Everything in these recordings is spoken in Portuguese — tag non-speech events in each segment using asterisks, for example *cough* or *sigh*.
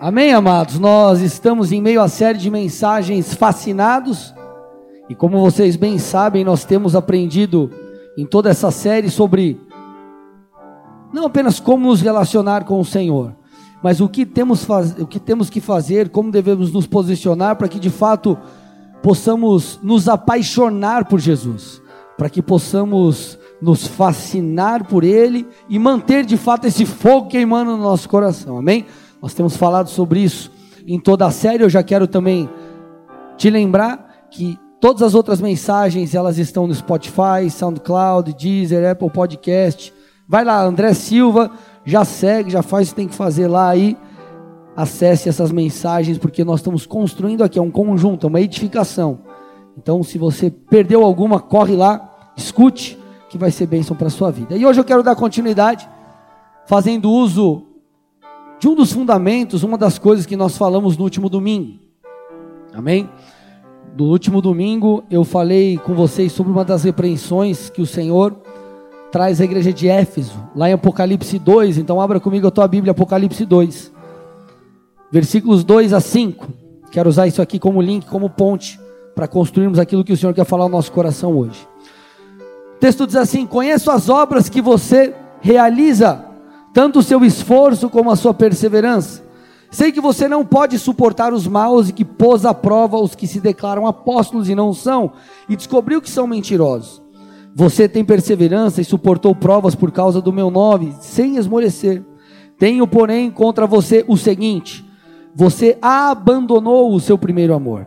Amém, amados? Nós estamos em meio à série de mensagens fascinados, e como vocês bem sabem, nós temos aprendido em toda essa série sobre não apenas como nos relacionar com o Senhor, mas o que temos, faz, o que, temos que fazer, como devemos nos posicionar para que de fato possamos nos apaixonar por Jesus, para que possamos nos fascinar por Ele e manter de fato esse fogo queimando no nosso coração, amém? Nós temos falado sobre isso em toda a série. Eu já quero também te lembrar que todas as outras mensagens elas estão no Spotify, SoundCloud, Deezer, Apple Podcast. Vai lá, André Silva, já segue, já faz o que tem que fazer lá aí. Acesse essas mensagens porque nós estamos construindo aqui é um conjunto, é uma edificação. Então, se você perdeu alguma, corre lá, escute, que vai ser bênção para a sua vida. E hoje eu quero dar continuidade, fazendo uso de um dos fundamentos, uma das coisas que nós falamos no último domingo. Amém? No último domingo eu falei com vocês sobre uma das repreensões que o Senhor traz à igreja de Éfeso, lá em Apocalipse 2. Então abra comigo a tua Bíblia, Apocalipse 2, versículos 2 a 5. Quero usar isso aqui como link, como ponte, para construirmos aquilo que o Senhor quer falar ao nosso coração hoje. O texto diz assim: Conheço as obras que você realiza tanto o seu esforço como a sua perseverança. Sei que você não pode suportar os maus e que pôs à prova os que se declaram apóstolos e não são, e descobriu que são mentirosos. Você tem perseverança e suportou provas por causa do meu nome, sem esmorecer. Tenho, porém, contra você o seguinte: você abandonou o seu primeiro amor.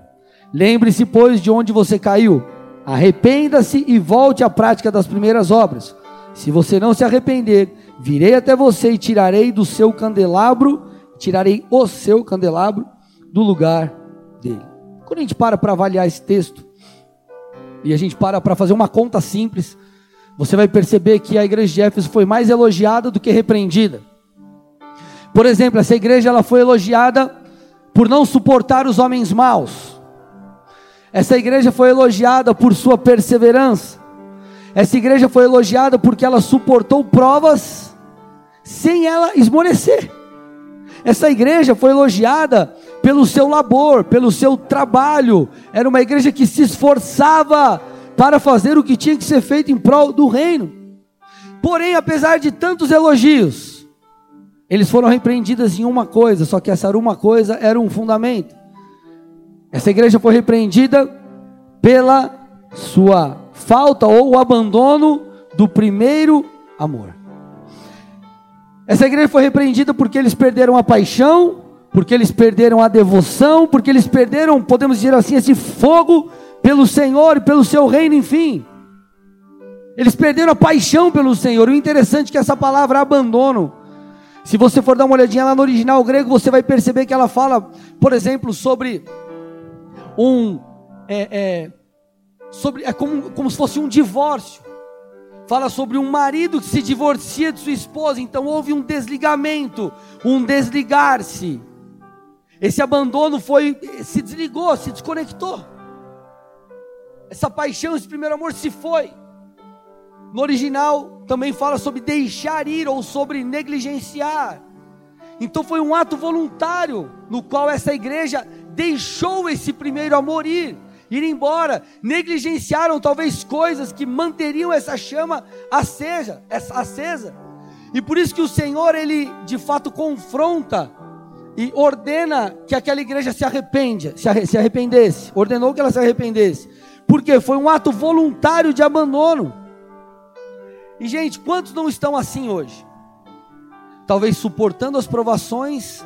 Lembre-se, pois, de onde você caiu. Arrependa-se e volte à prática das primeiras obras. Se você não se arrepender, Virei até você e tirarei do seu candelabro, tirarei o seu candelabro do lugar dele. Quando a gente para para avaliar esse texto, e a gente para para fazer uma conta simples, você vai perceber que a igreja de Éfeso foi mais elogiada do que repreendida. Por exemplo, essa igreja ela foi elogiada por não suportar os homens maus. Essa igreja foi elogiada por sua perseverança. Essa igreja foi elogiada porque ela suportou provas sem ela esmorecer. Essa igreja foi elogiada pelo seu labor, pelo seu trabalho. Era uma igreja que se esforçava para fazer o que tinha que ser feito em prol do reino. Porém, apesar de tantos elogios, eles foram repreendidos em uma coisa, só que essa uma coisa era um fundamento. Essa igreja foi repreendida pela sua falta ou o abandono do primeiro amor. Essa igreja foi repreendida porque eles perderam a paixão, porque eles perderam a devoção, porque eles perderam, podemos dizer assim, esse fogo pelo Senhor e pelo seu reino, enfim. Eles perderam a paixão pelo Senhor. O interessante é que essa palavra abandono, se você for dar uma olhadinha lá no original grego, você vai perceber que ela fala, por exemplo, sobre um. É, é, sobre, é como, como se fosse um divórcio fala sobre um marido que se divorcia de sua esposa, então houve um desligamento, um desligar-se. Esse abandono foi, se desligou, se desconectou. Essa paixão, esse primeiro amor se foi. No original também fala sobre deixar ir ou sobre negligenciar. Então foi um ato voluntário no qual essa igreja deixou esse primeiro amor ir ir embora, negligenciaram talvez coisas que manteriam essa chama acesa, acesa. E por isso que o Senhor ele de fato confronta e ordena que aquela igreja se arrepende, se arrependesse, ordenou que ela se arrependesse. Porque foi um ato voluntário de abandono. E gente, quantos não estão assim hoje? Talvez suportando as provações,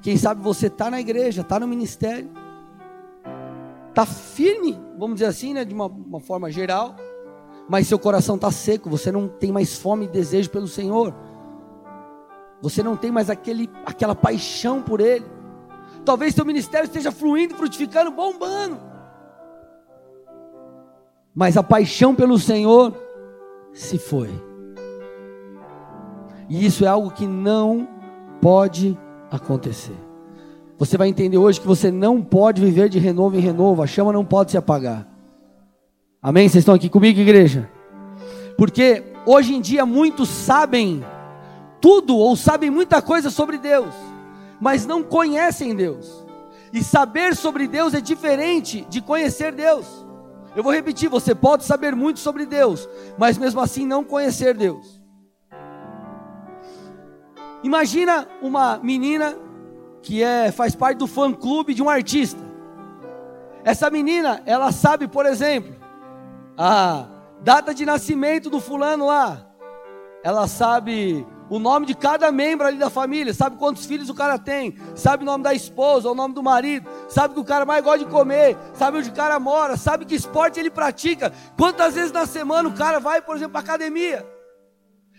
quem sabe você está na igreja, está no ministério, está firme, vamos dizer assim, né, de uma, uma forma geral, mas seu coração está seco, você não tem mais fome e desejo pelo Senhor, você não tem mais aquele, aquela paixão por Ele. Talvez seu ministério esteja fluindo, frutificando, bombando, mas a paixão pelo Senhor se foi. E isso é algo que não pode acontecer. Você vai entender hoje que você não pode viver de renovo em renovo, a chama não pode se apagar. Amém? Vocês estão aqui comigo, igreja? Porque hoje em dia muitos sabem tudo ou sabem muita coisa sobre Deus, mas não conhecem Deus. E saber sobre Deus é diferente de conhecer Deus. Eu vou repetir: você pode saber muito sobre Deus, mas mesmo assim não conhecer Deus. Imagina uma menina que é, faz parte do fã clube de um artista. Essa menina, ela sabe, por exemplo, a data de nascimento do fulano lá. Ela sabe o nome de cada membro ali da família, sabe quantos filhos o cara tem, sabe o nome da esposa, o nome do marido, sabe o que o cara mais gosta de comer, sabe onde o cara mora, sabe que esporte ele pratica, quantas vezes na semana o cara vai, por exemplo, para academia.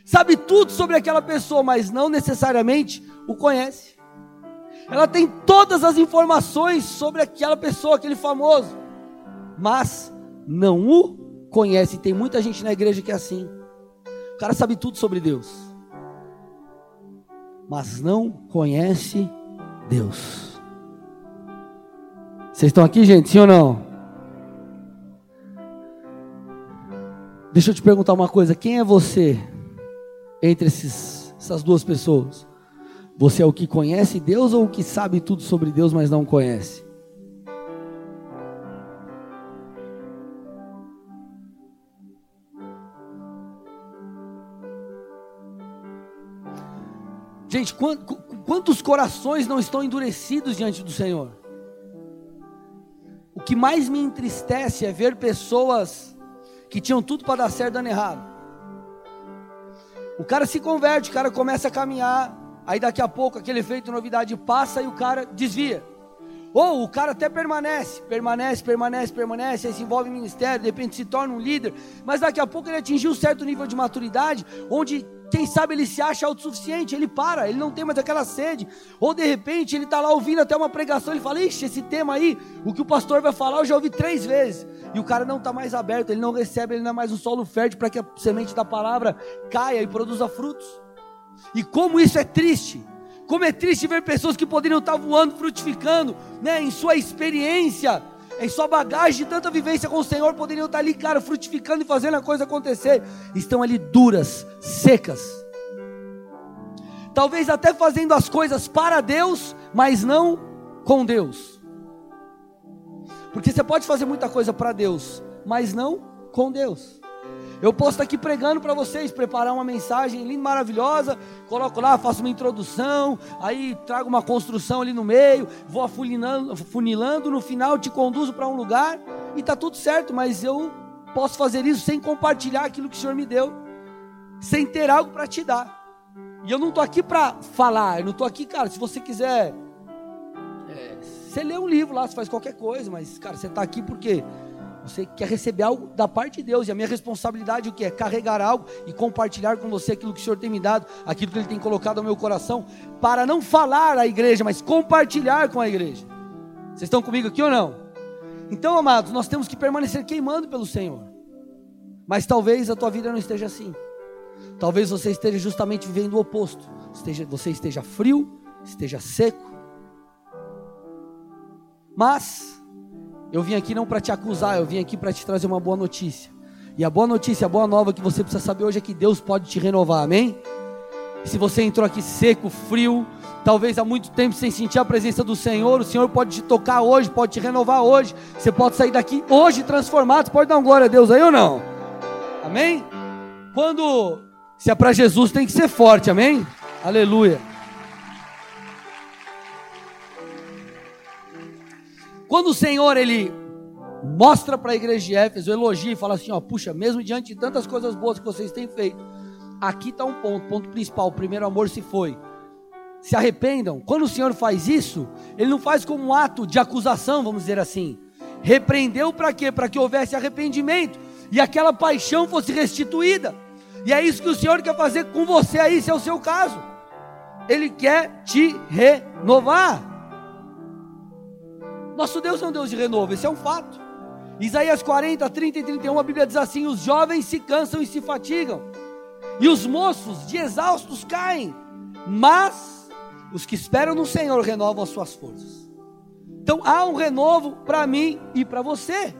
Sabe tudo sobre aquela pessoa, mas não necessariamente o conhece. Ela tem todas as informações sobre aquela pessoa, aquele famoso, mas não o conhece. Tem muita gente na igreja que é assim. O cara sabe tudo sobre Deus, mas não conhece Deus. Vocês estão aqui, gente? Sim ou não? Deixa eu te perguntar uma coisa: quem é você entre esses, essas duas pessoas? Você é o que conhece Deus ou o que sabe tudo sobre Deus, mas não conhece? Gente, quantos corações não estão endurecidos diante do Senhor? O que mais me entristece é ver pessoas que tinham tudo para dar certo dando errado. O cara se converte, o cara começa a caminhar, aí daqui a pouco aquele efeito novidade passa e o cara desvia. Ou o cara até permanece, permanece, permanece, permanece, aí se envolve em ministério, de repente se torna um líder, mas daqui a pouco ele atingiu um certo nível de maturidade, onde quem sabe ele se acha autossuficiente, ele para, ele não tem mais aquela sede. Ou de repente ele está lá ouvindo até uma pregação, ele fala: Ixi, esse tema aí, o que o pastor vai falar, eu já ouvi três vezes. E o cara não está mais aberto, ele não recebe, ele não é mais um solo fértil para que a semente da palavra caia e produza frutos. E como isso é triste. Como é triste ver pessoas que poderiam estar voando, frutificando, né, em sua experiência, em sua bagagem de tanta vivência com o Senhor, poderiam estar ali, cara, frutificando e fazendo a coisa acontecer. Estão ali duras, secas. Talvez até fazendo as coisas para Deus, mas não com Deus. Porque você pode fazer muita coisa para Deus, mas não com Deus. Eu posso estar aqui pregando para vocês, preparar uma mensagem linda, maravilhosa, coloco lá, faço uma introdução, aí trago uma construção ali no meio, vou afunilando, funilando, no final te conduzo para um lugar e está tudo certo, mas eu posso fazer isso sem compartilhar aquilo que o Senhor me deu, sem ter algo para te dar. E eu não estou aqui para falar, eu não estou aqui, cara, se você quiser. É, você lê um livro lá, você faz qualquer coisa, mas, cara, você está aqui porque você quer receber algo da parte de Deus, e a minha responsabilidade o que é carregar algo e compartilhar com você aquilo que o Senhor tem me dado, aquilo que Ele tem colocado no meu coração, para não falar à igreja, mas compartilhar com a igreja. Vocês estão comigo aqui ou não? Então, amados, nós temos que permanecer queimando pelo Senhor. Mas talvez a tua vida não esteja assim. Talvez você esteja justamente vivendo o oposto. Esteja, você esteja frio, esteja seco. Mas eu vim aqui não para te acusar, eu vim aqui para te trazer uma boa notícia. E a boa notícia, a boa nova que você precisa saber hoje é que Deus pode te renovar, amém? Se você entrou aqui seco, frio, talvez há muito tempo sem sentir a presença do Senhor, o Senhor pode te tocar hoje, pode te renovar hoje. Você pode sair daqui hoje transformado. Você pode dar uma glória a Deus aí ou não? Amém? Quando se é para Jesus tem que ser forte, amém? Aleluia. Quando o Senhor ele mostra para a igreja de Éfeso, elogia e fala assim: ó, puxa, mesmo diante de tantas coisas boas que vocês têm feito, aqui está um ponto, ponto principal: o primeiro amor se foi. Se arrependam. Quando o Senhor faz isso, ele não faz como um ato de acusação, vamos dizer assim. Repreendeu para quê? Para que houvesse arrependimento e aquela paixão fosse restituída. E é isso que o Senhor quer fazer com você aí, se é o seu caso. Ele quer te renovar. Nosso Deus é um Deus de renovo, esse é um fato. Isaías 40, 30 e 31, a Bíblia diz assim: Os jovens se cansam e se fatigam, e os moços de exaustos caem, mas os que esperam no Senhor renovam as suas forças. Então há um renovo para mim e para você.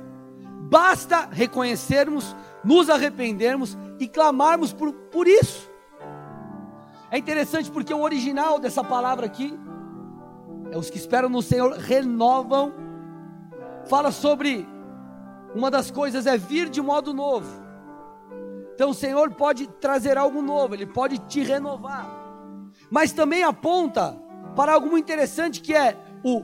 Basta reconhecermos, nos arrependermos e clamarmos por, por isso. É interessante porque o original dessa palavra aqui os que esperam no Senhor renovam. Fala sobre uma das coisas é vir de modo novo. Então o Senhor pode trazer algo novo, Ele pode te renovar. Mas também aponta para algo muito interessante que é o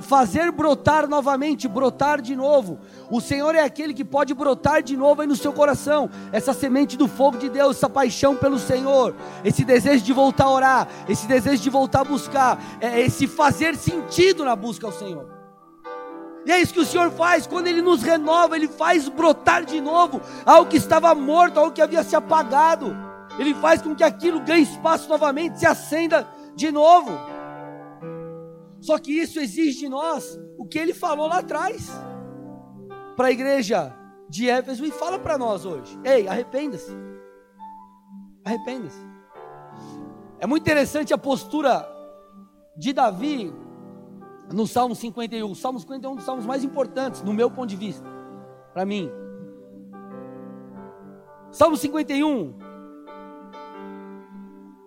fazer brotar novamente, brotar de novo. O Senhor é aquele que pode brotar de novo aí no seu coração, essa semente do fogo de Deus, essa paixão pelo Senhor, esse desejo de voltar a orar, esse desejo de voltar a buscar, é esse fazer sentido na busca ao Senhor. E é isso que o Senhor faz, quando Ele nos renova, Ele faz brotar de novo algo que estava morto, algo que havia se apagado. Ele faz com que aquilo ganhe espaço novamente, se acenda de novo. Só que isso exige de nós o que ele falou lá atrás para a igreja de Éfeso e fala para nós hoje: ei, arrependa-se. Arrependa-se. É muito interessante a postura de Davi no Salmo 51. O Salmo 51 é um dos salmos mais importantes, no meu ponto de vista, para mim. Salmo 51,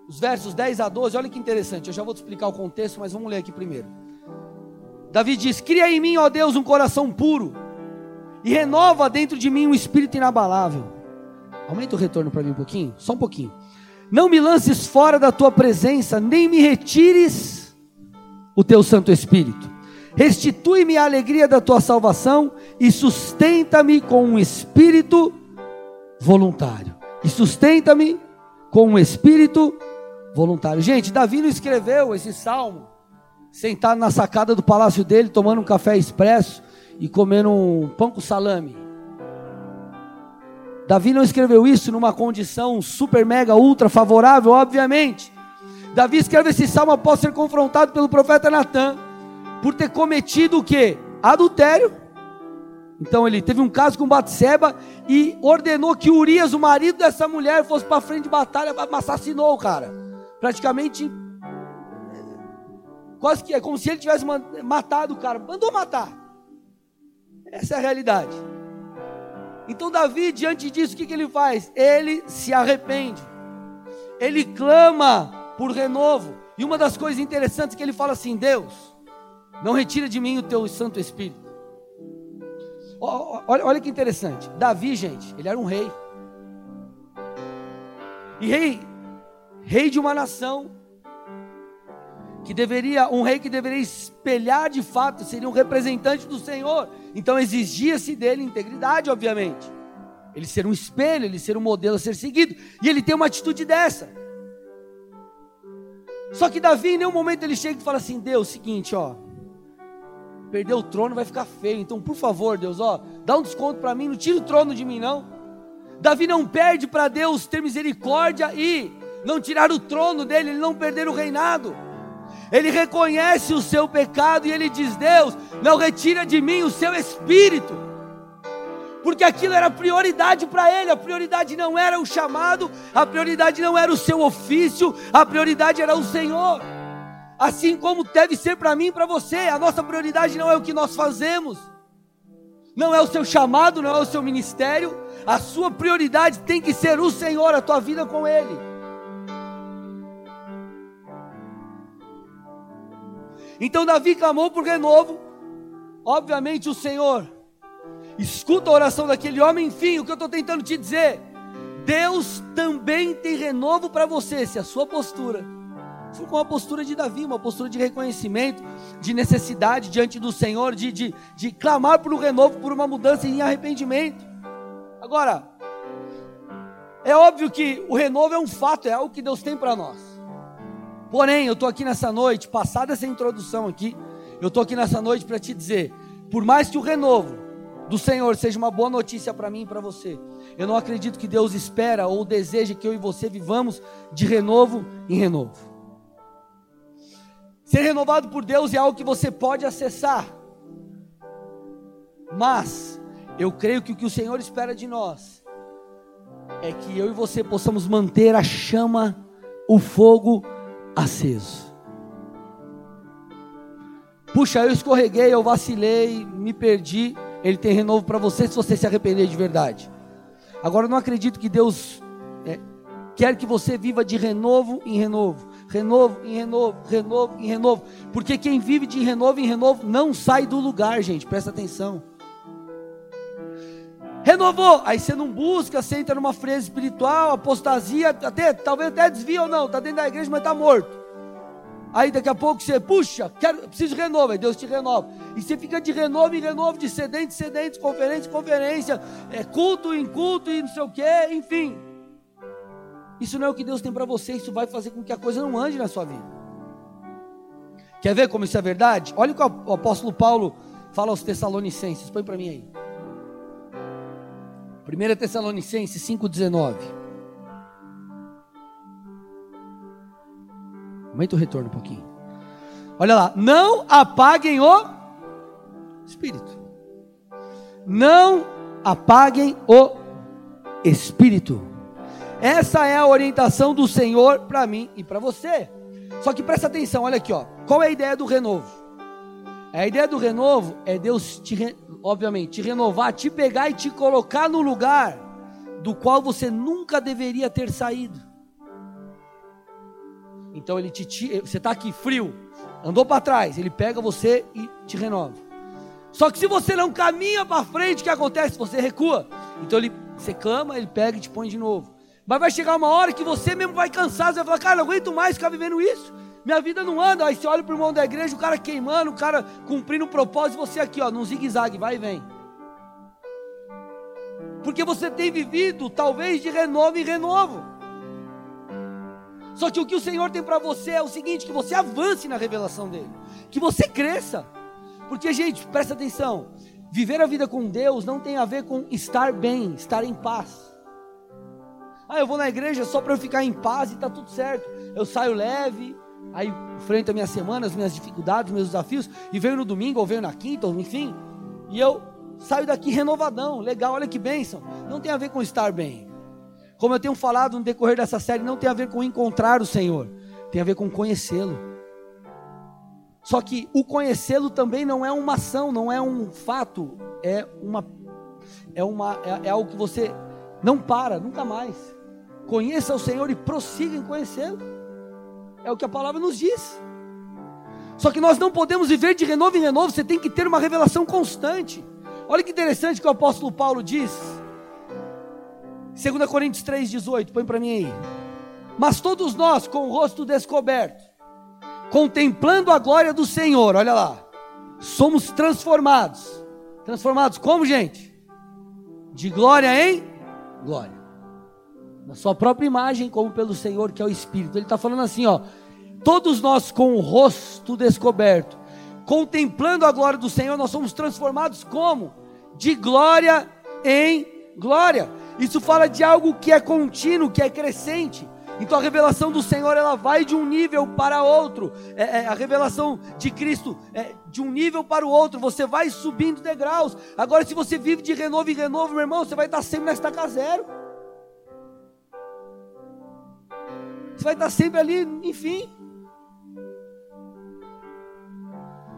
os versos 10 a 12, olha que interessante, eu já vou te explicar o contexto, mas vamos ler aqui primeiro. Davi diz: Cria em mim, ó Deus, um coração puro, e renova dentro de mim um espírito inabalável. Aumenta o retorno para mim um pouquinho, só um pouquinho. Não me lances fora da tua presença, nem me retires o teu Santo Espírito. Restitui-me a alegria da tua salvação e sustenta-me com um espírito voluntário. E sustenta-me com um espírito voluntário. Gente, Davi não escreveu esse salmo sentado na sacada do palácio dele, tomando um café expresso e comendo um pão com salame. Davi não escreveu isso numa condição super, mega, ultra favorável, obviamente. Davi escreve esse salmo após ser confrontado pelo profeta Natan por ter cometido o que? Adultério. Então ele teve um caso com Batseba e ordenou que Urias, o marido dessa mulher, fosse para frente de batalha, assassinou o cara praticamente quase que é como se ele tivesse matado o cara, mandou matar. Essa é a realidade. Então Davi, diante disso, o que, que ele faz? Ele se arrepende. Ele clama por renovo. E uma das coisas interessantes é que ele fala assim: Deus, não retira de mim o teu Santo Espírito. Olha, olha que interessante. Davi, gente, ele era um rei. E rei rei de uma nação, que deveria, um rei que deveria espelhar de fato, seria um representante do Senhor. Então exigia-se dele integridade, obviamente. Ele ser um espelho, ele ser um modelo a ser seguido. E ele tem uma atitude dessa. Só que Davi, em nenhum momento ele chega e fala assim: Deus, seguinte, ó. Perder o trono vai ficar feio. Então, por favor, Deus, ó, dá um desconto para mim, não tira o trono de mim, não. Davi não perde para Deus ter misericórdia e não tirar o trono dele, ele não perder o reinado. Ele reconhece o seu pecado e ele diz: Deus, não retira de mim o seu espírito. Porque aquilo era prioridade para ele, a prioridade não era o chamado, a prioridade não era o seu ofício, a prioridade era o Senhor. Assim como deve ser para mim e para você, a nossa prioridade não é o que nós fazemos, não é o seu chamado, não é o seu ministério, a sua prioridade tem que ser o Senhor, a tua vida com Ele. Então Davi clamou por renovo. Obviamente o Senhor escuta a oração daquele homem. Enfim, o que eu estou tentando te dizer: Deus também tem renovo para você, se a sua postura for com a postura de Davi, uma postura de reconhecimento, de necessidade diante do Senhor, de, de, de clamar por um renovo, por uma mudança em arrependimento. Agora, é óbvio que o renovo é um fato, é algo que Deus tem para nós. Porém, eu estou aqui nessa noite, passada essa introdução aqui, eu estou aqui nessa noite para te dizer: por mais que o renovo do Senhor seja uma boa notícia para mim e para você, eu não acredito que Deus espera ou deseja que eu e você vivamos de renovo em renovo. Ser renovado por Deus é algo que você pode acessar, mas eu creio que o que o Senhor espera de nós é que eu e você possamos manter a chama, o fogo aceso. Puxa, eu escorreguei, eu vacilei, me perdi. Ele tem renovo para você se você se arrepender de verdade. Agora, eu não acredito que Deus é, quer que você viva de renovo em renovo, renovo em renovo, renovo em renovo. Porque quem vive de renovo em renovo não sai do lugar, gente, presta atenção. Renovou, aí você não busca, você entra numa fresa espiritual, apostasia, até, talvez até desvia ou não, está dentro da igreja, mas está morto. Aí daqui a pouco você, puxa, quero, preciso de renovo, aí Deus te renova. E você fica de renovo em renovo, de sedente em sedente, conferência em conferência, é, culto em culto e não sei o que, enfim. Isso não é o que Deus tem para você, isso vai fazer com que a coisa não ande na sua vida. Quer ver como isso é verdade? Olha o que o apóstolo Paulo fala aos Tessalonicenses, põe para mim aí. 1 Tessalonicenses 5,19. Aumenta o retorno um pouquinho. Olha lá. Não apaguem o Espírito. Não apaguem o Espírito. Essa é a orientação do Senhor para mim e para você. Só que presta atenção, olha aqui, ó. Qual é a ideia do renovo? A ideia do renovo é Deus te, obviamente, te renovar, te pegar e te colocar no lugar do qual você nunca deveria ter saído. Então ele te tira, você está aqui frio, andou para trás, ele pega você e te renova. Só que se você não caminha para frente, o que acontece? Você recua. Então ele, você clama, ele pega e te põe de novo. Mas vai chegar uma hora que você mesmo vai cansar, você vai falar, cara, não aguento mais ficar vivendo isso. Minha vida não anda. Aí você olha para o irmão da igreja, o cara queimando, o cara cumprindo o propósito, você aqui, ó, num zigue-zague, vai e vem. Porque você tem vivido, talvez, de renovo em renovo. Só que o que o Senhor tem para você é o seguinte: que você avance na revelação dele, que você cresça. Porque, gente, presta atenção: viver a vida com Deus não tem a ver com estar bem, estar em paz. Ah, eu vou na igreja só para eu ficar em paz e tá tudo certo. Eu saio leve, aí enfrento a minha semana, as minhas dificuldades, meus desafios, e venho no domingo, ou venho na quinta, ou enfim, e eu saio daqui renovadão, legal, olha que bênção. Não tem a ver com estar bem. Como eu tenho falado no decorrer dessa série, não tem a ver com encontrar o Senhor, tem a ver com conhecê-lo. Só que o conhecê-lo também não é uma ação, não é um fato, é uma é uma é, é algo que você não para nunca mais. Conheça o Senhor e prossiga em conhecê-lo. É o que a palavra nos diz. Só que nós não podemos viver de renovo em renovo, você tem que ter uma revelação constante. Olha que interessante que o apóstolo Paulo diz 2 Coríntios 3,18, põe para mim aí. Mas todos nós, com o rosto descoberto, contemplando a glória do Senhor, olha lá, somos transformados. Transformados como, gente? De glória em glória. Na sua própria imagem, como pelo Senhor, que é o Espírito. Ele está falando assim, ó. Todos nós com o rosto descoberto, contemplando a glória do Senhor, nós somos transformados como? De glória em glória. Isso fala de algo que é contínuo, que é crescente. Então a revelação do Senhor ela vai de um nível para outro. É, é, a revelação de Cristo é de um nível para o outro. Você vai subindo degraus. Agora, se você vive de renovo em renovo, meu irmão, você vai estar sempre na estaca zero. Você vai estar sempre ali, enfim.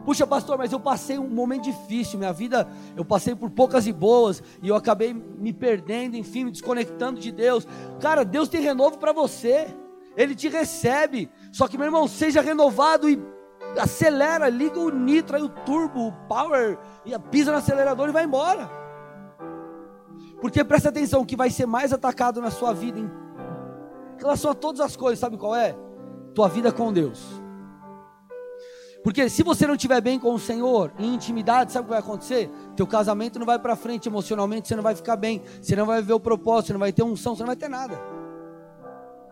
Puxa, pastor, mas eu passei um momento difícil, minha vida, eu passei por poucas e boas, e eu acabei me perdendo, enfim, me desconectando de Deus. Cara, Deus tem renovo para você, Ele te recebe. Só que, meu irmão, seja renovado e acelera, liga o nitro, aí o turbo, o power, e pisa no acelerador e vai embora. Porque presta atenção, o que vai ser mais atacado na sua vida, em relação a todas as coisas, sabe qual é? Tua vida com Deus. Porque se você não estiver bem com o Senhor, em intimidade, sabe o que vai acontecer? Teu casamento não vai para frente emocionalmente, você não vai ficar bem, você não vai ver o propósito, você não vai ter unção, você não vai ter nada.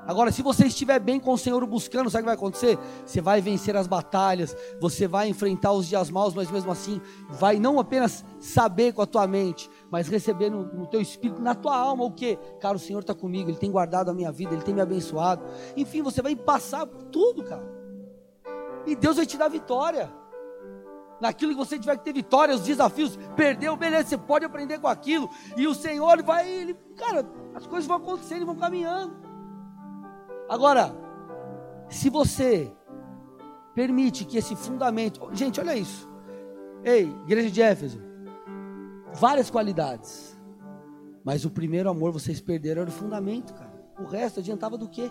Agora, se você estiver bem com o Senhor buscando, sabe o que vai acontecer? Você vai vencer as batalhas, você vai enfrentar os dias maus, mas mesmo assim, vai não apenas saber com a tua mente, mas receber no, no teu espírito, na tua alma, o que? Cara, o Senhor está comigo, Ele tem guardado a minha vida, Ele tem me abençoado. Enfim, você vai passar por tudo, cara. E Deus vai te dar vitória. Naquilo que você tiver que ter vitória, os desafios, perdeu, beleza, você pode aprender com aquilo. E o Senhor vai, ele, cara, as coisas vão acontecendo vão caminhando. Agora, se você permite que esse fundamento, gente, olha isso. Ei, igreja de Éfeso, várias qualidades. Mas o primeiro amor vocês perderam era o fundamento, cara. O resto adiantava do quê?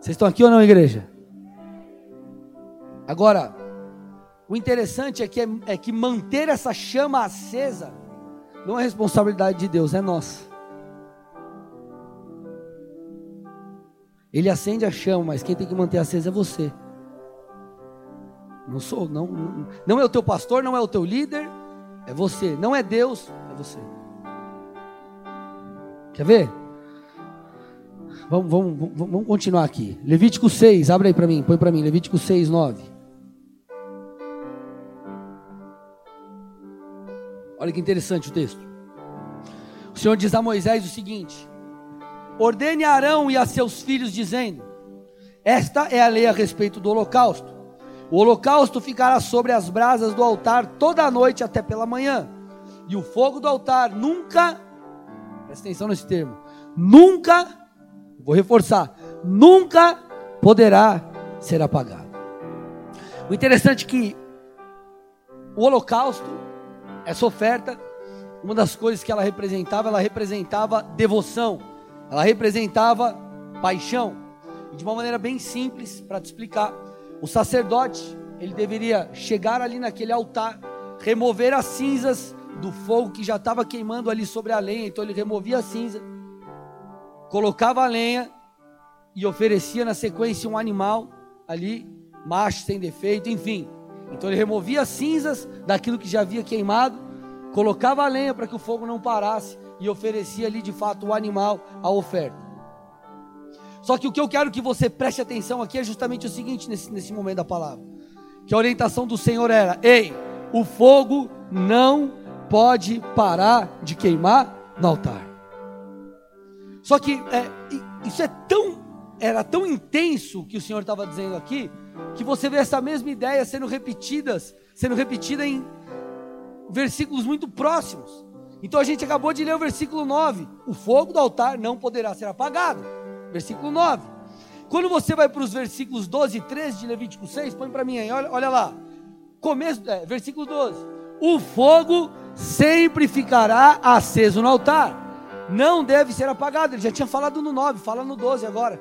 Vocês estão aqui ou não, igreja? Agora, o interessante é que, é, é que manter essa chama acesa não é responsabilidade de Deus, é nossa. Ele acende a chama, mas quem tem que manter acesa é você. Não sou, não, não, não é o teu pastor, não é o teu líder, é você. Não é Deus, é você. Quer ver? Vamos, vamos, vamos, vamos continuar aqui. Levítico 6, abre aí para mim, põe para mim. Levítico 6, 9. Olha que interessante o texto. O Senhor diz a Moisés o seguinte: Ordene a Arão e a seus filhos, dizendo: Esta é a lei a respeito do holocausto. O holocausto ficará sobre as brasas do altar toda a noite até pela manhã. E o fogo do altar nunca, presta atenção nesse termo, nunca, vou reforçar, nunca poderá ser apagado. O interessante é que o holocausto, essa oferta, uma das coisas que ela representava, ela representava devoção, ela representava paixão. De uma maneira bem simples, para te explicar, o sacerdote, ele deveria chegar ali naquele altar, remover as cinzas do fogo que já estava queimando ali sobre a lenha. Então ele removia a cinza, colocava a lenha e oferecia na sequência um animal ali, macho sem defeito, enfim. Então ele removia as cinzas daquilo que já havia queimado, colocava a lenha para que o fogo não parasse e oferecia ali de fato o animal, a oferta. Só que o que eu quero que você preste atenção aqui é justamente o seguinte nesse, nesse momento da palavra. Que a orientação do Senhor era: ei, o fogo não pode parar de queimar no altar. Só que é, isso é tão, era tão intenso que o Senhor estava dizendo aqui, que você vê essa mesma ideia sendo repetidas, sendo repetida em versículos muito próximos. Então a gente acabou de ler o versículo 9: o fogo do altar não poderá ser apagado versículo 9. Quando você vai para os versículos 12 e 13 de Levítico 6, põe para mim aí, olha, olha lá. Começo, é, versículo 12. O fogo sempre ficará aceso no altar, não deve ser apagado. Ele já tinha falado no 9, fala no 12 agora.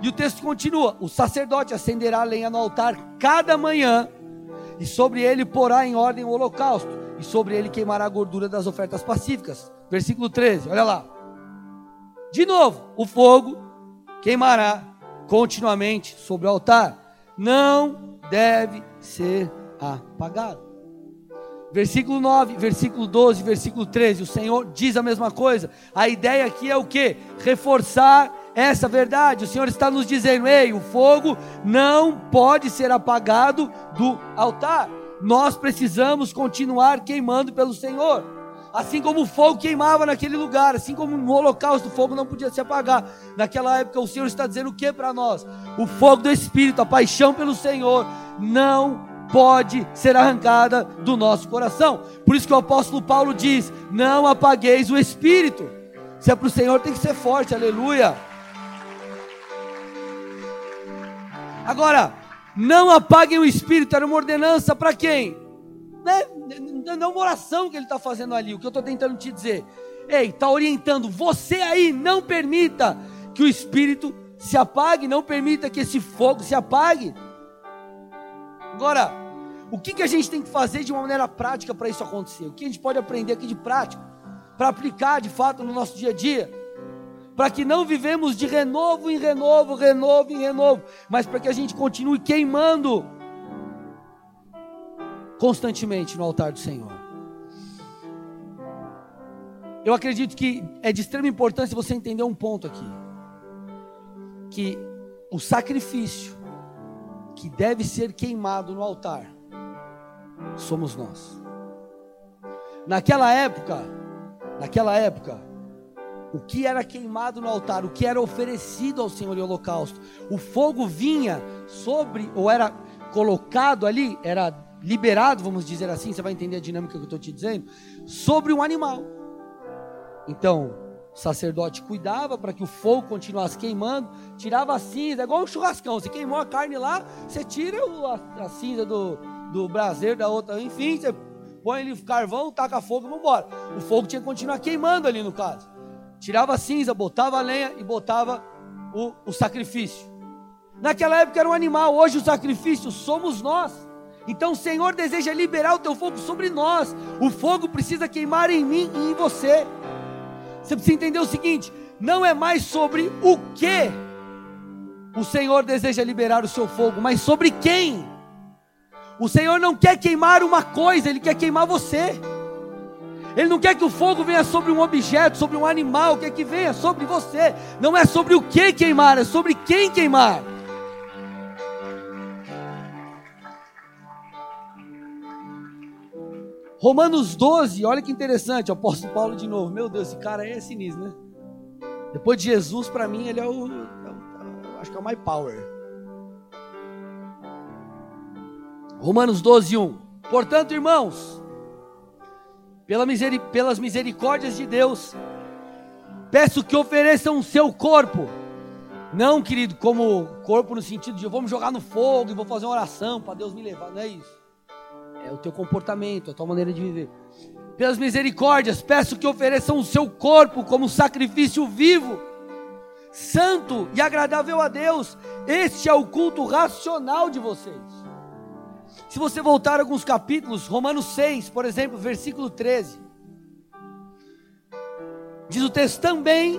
E o texto continua: O sacerdote acenderá a lenha no altar cada manhã, e sobre ele porá em ordem o holocausto, e sobre ele queimará a gordura das ofertas pacíficas. Versículo 13, olha lá. De novo, o fogo queimará continuamente sobre o altar, não deve ser apagado. Versículo 9, versículo 12, versículo 13, o Senhor diz a mesma coisa. A ideia aqui é o que? Reforçar essa verdade. O Senhor está nos dizendo: ei, o fogo não pode ser apagado do altar. Nós precisamos continuar queimando pelo Senhor. Assim como o fogo queimava naquele lugar, assim como no holocausto o fogo não podia se apagar. Naquela época o Senhor está dizendo o que para nós? O fogo do Espírito, a paixão pelo Senhor, não pode ser arrancada do nosso coração. Por isso que o apóstolo Paulo diz: Não apagueis o Espírito. Se é para o Senhor, tem que ser forte, aleluia. Agora, não apaguem o Espírito, era uma ordenança para quem? Né? Não é uma oração que ele está fazendo ali. O que eu estou tentando te dizer. Ei, está orientando. Você aí não permita que o Espírito se apague. Não permita que esse fogo se apague. Agora, o que, que a gente tem que fazer de uma maneira prática para isso acontecer? O que a gente pode aprender aqui de prático? Para aplicar de fato no nosso dia a dia? Para que não vivemos de renovo em renovo, renovo em renovo, mas para que a gente continue queimando constantemente no altar do Senhor. Eu acredito que é de extrema importância você entender um ponto aqui: que o sacrifício que deve ser queimado no altar somos nós. Naquela época, naquela época, o que era queimado no altar, o que era oferecido ao Senhor em holocausto, o fogo vinha sobre, ou era colocado ali, era liberado, vamos dizer assim, você vai entender a dinâmica que eu estou te dizendo, sobre um animal. Então, o sacerdote cuidava para que o fogo continuasse queimando, tirava a cinza, é igual um churrascão. Você queimou a carne lá, você tira o, a, a, cinza do, do braseiro da outra, enfim, você põe ali carvão, taca fogo e vamos embora. O fogo tinha que continuar queimando ali no caso. Tirava a cinza, botava a lenha e botava o, o sacrifício. Naquela época era um animal, hoje o sacrifício somos nós. Então o Senhor deseja liberar o teu fogo sobre nós. O fogo precisa queimar em mim e em você. Você precisa entender o seguinte: não é mais sobre o que o Senhor deseja liberar o seu fogo, mas sobre quem. O Senhor não quer queimar uma coisa, Ele quer queimar você. Ele não quer que o fogo venha sobre um objeto, sobre um animal, quer que venha sobre você. Não é sobre o que queimar, é sobre quem queimar. Romanos 12, olha que interessante, o apóstolo Paulo de novo. Meu Deus, esse cara é sinistro, né? Depois de Jesus, para mim, ele é o, é o, Acho que é o my power. Romanos 12, 1. Portanto, irmãos, pela miseri pelas misericórdias de Deus, peço que ofereçam o seu corpo. Não, querido, como corpo no sentido de vamos jogar no fogo e vou fazer uma oração para Deus me levar. Não é isso é o teu comportamento, a tua maneira de viver. Pelas misericórdias, peço que ofereçam o seu corpo como sacrifício vivo, santo e agradável a Deus. Este é o culto racional de vocês. Se você voltar alguns capítulos, Romanos 6, por exemplo, versículo 13. Diz o texto também: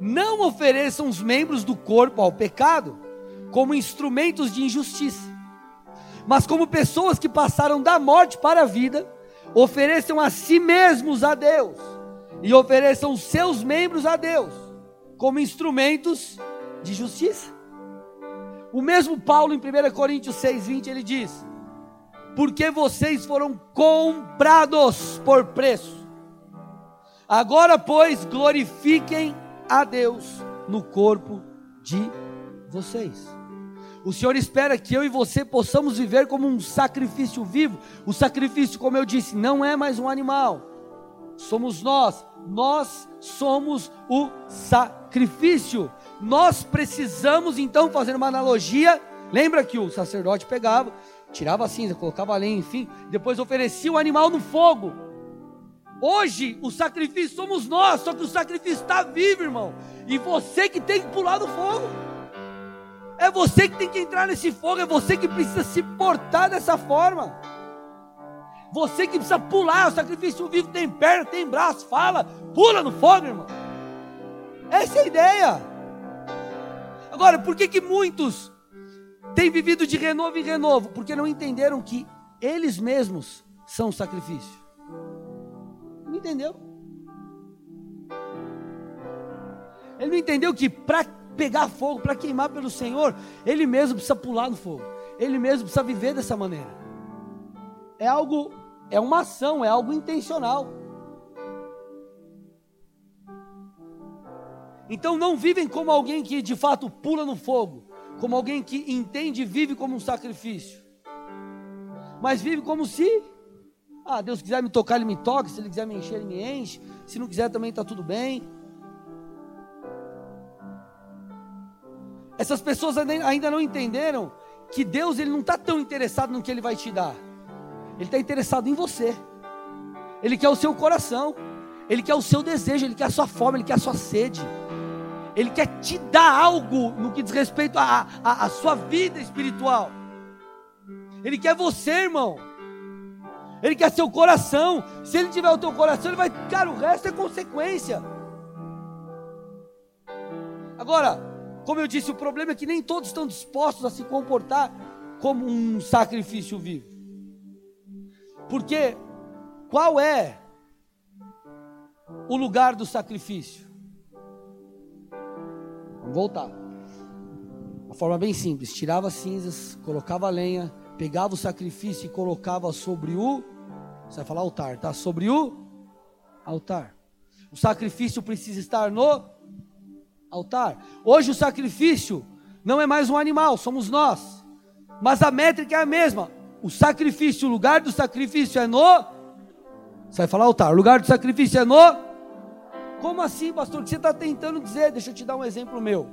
não ofereçam os membros do corpo ao pecado como instrumentos de injustiça mas como pessoas que passaram da morte para a vida, ofereçam a si mesmos a Deus e ofereçam seus membros a Deus como instrumentos de justiça. O mesmo Paulo em 1 Coríntios 6:20 ele diz: "Porque vocês foram comprados por preço. Agora, pois, glorifiquem a Deus no corpo de vocês." O Senhor espera que eu e você possamos viver como um sacrifício vivo. O sacrifício, como eu disse, não é mais um animal. Somos nós. Nós somos o sacrifício. Nós precisamos então fazer uma analogia. Lembra que o sacerdote pegava, tirava a cinza, colocava a lenha, enfim, depois oferecia o animal no fogo. Hoje o sacrifício somos nós, só que o sacrifício está vivo, irmão. E você que tem que pular do fogo. É você que tem que entrar nesse fogo, é você que precisa se portar dessa forma. Você que precisa pular, o sacrifício vivo tem perna, tem braço, fala, pula no fogo, irmão. Essa é a ideia. Agora, por que que muitos têm vivido de renovo em renovo? Porque não entenderam que eles mesmos são sacrifício. Não entendeu? Ele não entendeu que para pegar fogo, para queimar pelo Senhor, ele mesmo precisa pular no fogo. Ele mesmo precisa viver dessa maneira. É algo, é uma ação, é algo intencional. Então não vivem como alguém que de fato pula no fogo, como alguém que entende e vive como um sacrifício. Mas vive como se, ah, Deus quiser me tocar, Ele me toca, se Ele quiser me encher, Ele me enche, se não quiser também está tudo bem. Essas pessoas ainda não entenderam que Deus ele não está tão interessado no que Ele vai te dar. Ele está interessado em você. Ele quer o seu coração. Ele quer o seu desejo. Ele quer a sua fome. Ele quer a sua sede. Ele quer te dar algo no que diz respeito à sua vida espiritual. Ele quer você, irmão. Ele quer seu coração. Se ele tiver o teu coração, ele vai. Cara, o resto é consequência. Agora, como eu disse, o problema é que nem todos estão dispostos a se comportar como um sacrifício vivo. Porque qual é o lugar do sacrifício? Voltar. Uma forma bem simples: tirava cinzas, colocava lenha, pegava o sacrifício e colocava sobre o. Você vai falar altar, tá? Sobre o altar. O sacrifício precisa estar no altar. Hoje o sacrifício não é mais um animal, somos nós. Mas a métrica é a mesma. O sacrifício, o lugar do sacrifício é no. Você vai falar altar. O lugar do sacrifício é no. Como assim, pastor? O que você está tentando dizer? Deixa eu te dar um exemplo meu.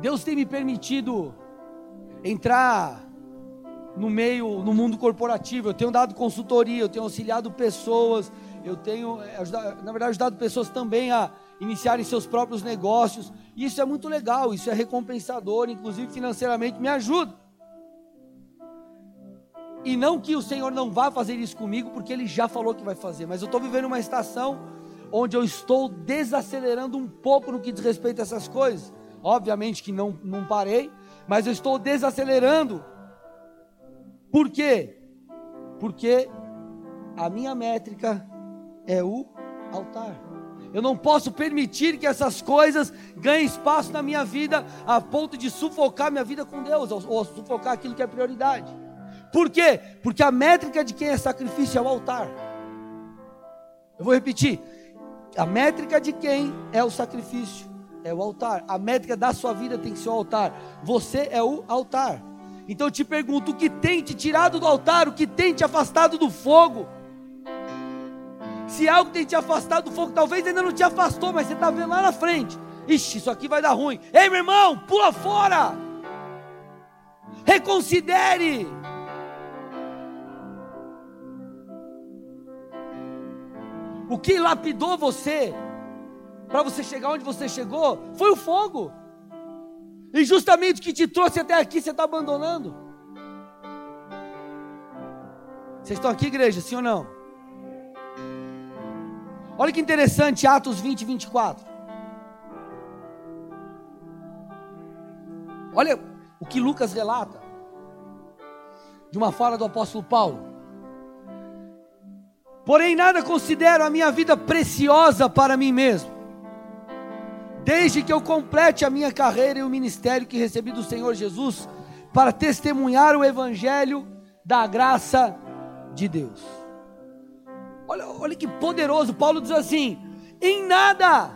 Deus tem me permitido entrar no meio, no mundo corporativo. Eu tenho dado consultoria, eu tenho auxiliado pessoas, eu tenho, eh, na verdade, ajudado pessoas também a iniciarem seus próprios negócios. Isso é muito legal, isso é recompensador, inclusive financeiramente me ajuda. E não que o Senhor não vá fazer isso comigo, porque Ele já falou que vai fazer, mas eu estou vivendo uma estação onde eu estou desacelerando um pouco no que diz respeito a essas coisas. Obviamente que não, não parei, mas eu estou desacelerando. Por quê? Porque a minha métrica é o altar. Eu não posso permitir que essas coisas ganhem espaço na minha vida a ponto de sufocar minha vida com Deus, ou, ou sufocar aquilo que é prioridade. Por quê? Porque a métrica de quem é sacrifício é o altar. Eu vou repetir. A métrica de quem é o sacrifício é o altar. A métrica da sua vida tem que ser o altar. Você é o altar. Então eu te pergunto: o que tem te tirado do altar? O que tem te afastado do fogo? Se algo tem te afastado do fogo, talvez ainda não te afastou, mas você está vendo lá na frente. Ixi, isso aqui vai dar ruim. Ei, meu irmão, pula fora. Reconsidere. O que lapidou você para você chegar onde você chegou foi o fogo. E justamente o que te trouxe até aqui você está abandonando. Vocês estão aqui, igreja, sim ou não? Olha que interessante, Atos 20, 24. Olha o que Lucas relata de uma fala do apóstolo Paulo. Porém, nada considero a minha vida preciosa para mim mesmo, desde que eu complete a minha carreira e o ministério que recebi do Senhor Jesus, para testemunhar o Evangelho da graça de Deus. Olha, olha que poderoso, Paulo diz assim: em nada,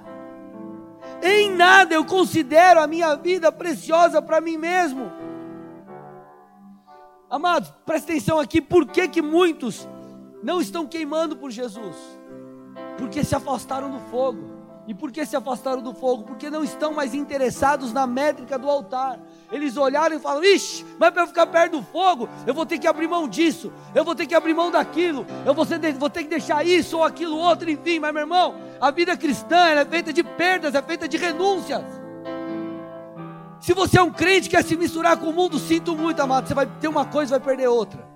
em nada eu considero a minha vida preciosa para mim mesmo. Amados, presta atenção aqui, por que que muitos não estão queimando por Jesus, porque se afastaram do fogo. E por que se afastaram do fogo? Porque não estão mais interessados na métrica do altar. Eles olharam e falaram: Ixi, mas para eu ficar perto do fogo, eu vou ter que abrir mão disso, eu vou ter que abrir mão daquilo, eu vou, ter, que deixar isso ou aquilo outro, enfim. Mas, meu irmão, a vida cristã é feita de perdas, é feita de renúncias. Se você é um crente que quer se misturar com o mundo, sinto muito, amado. Você vai ter uma coisa e vai perder outra.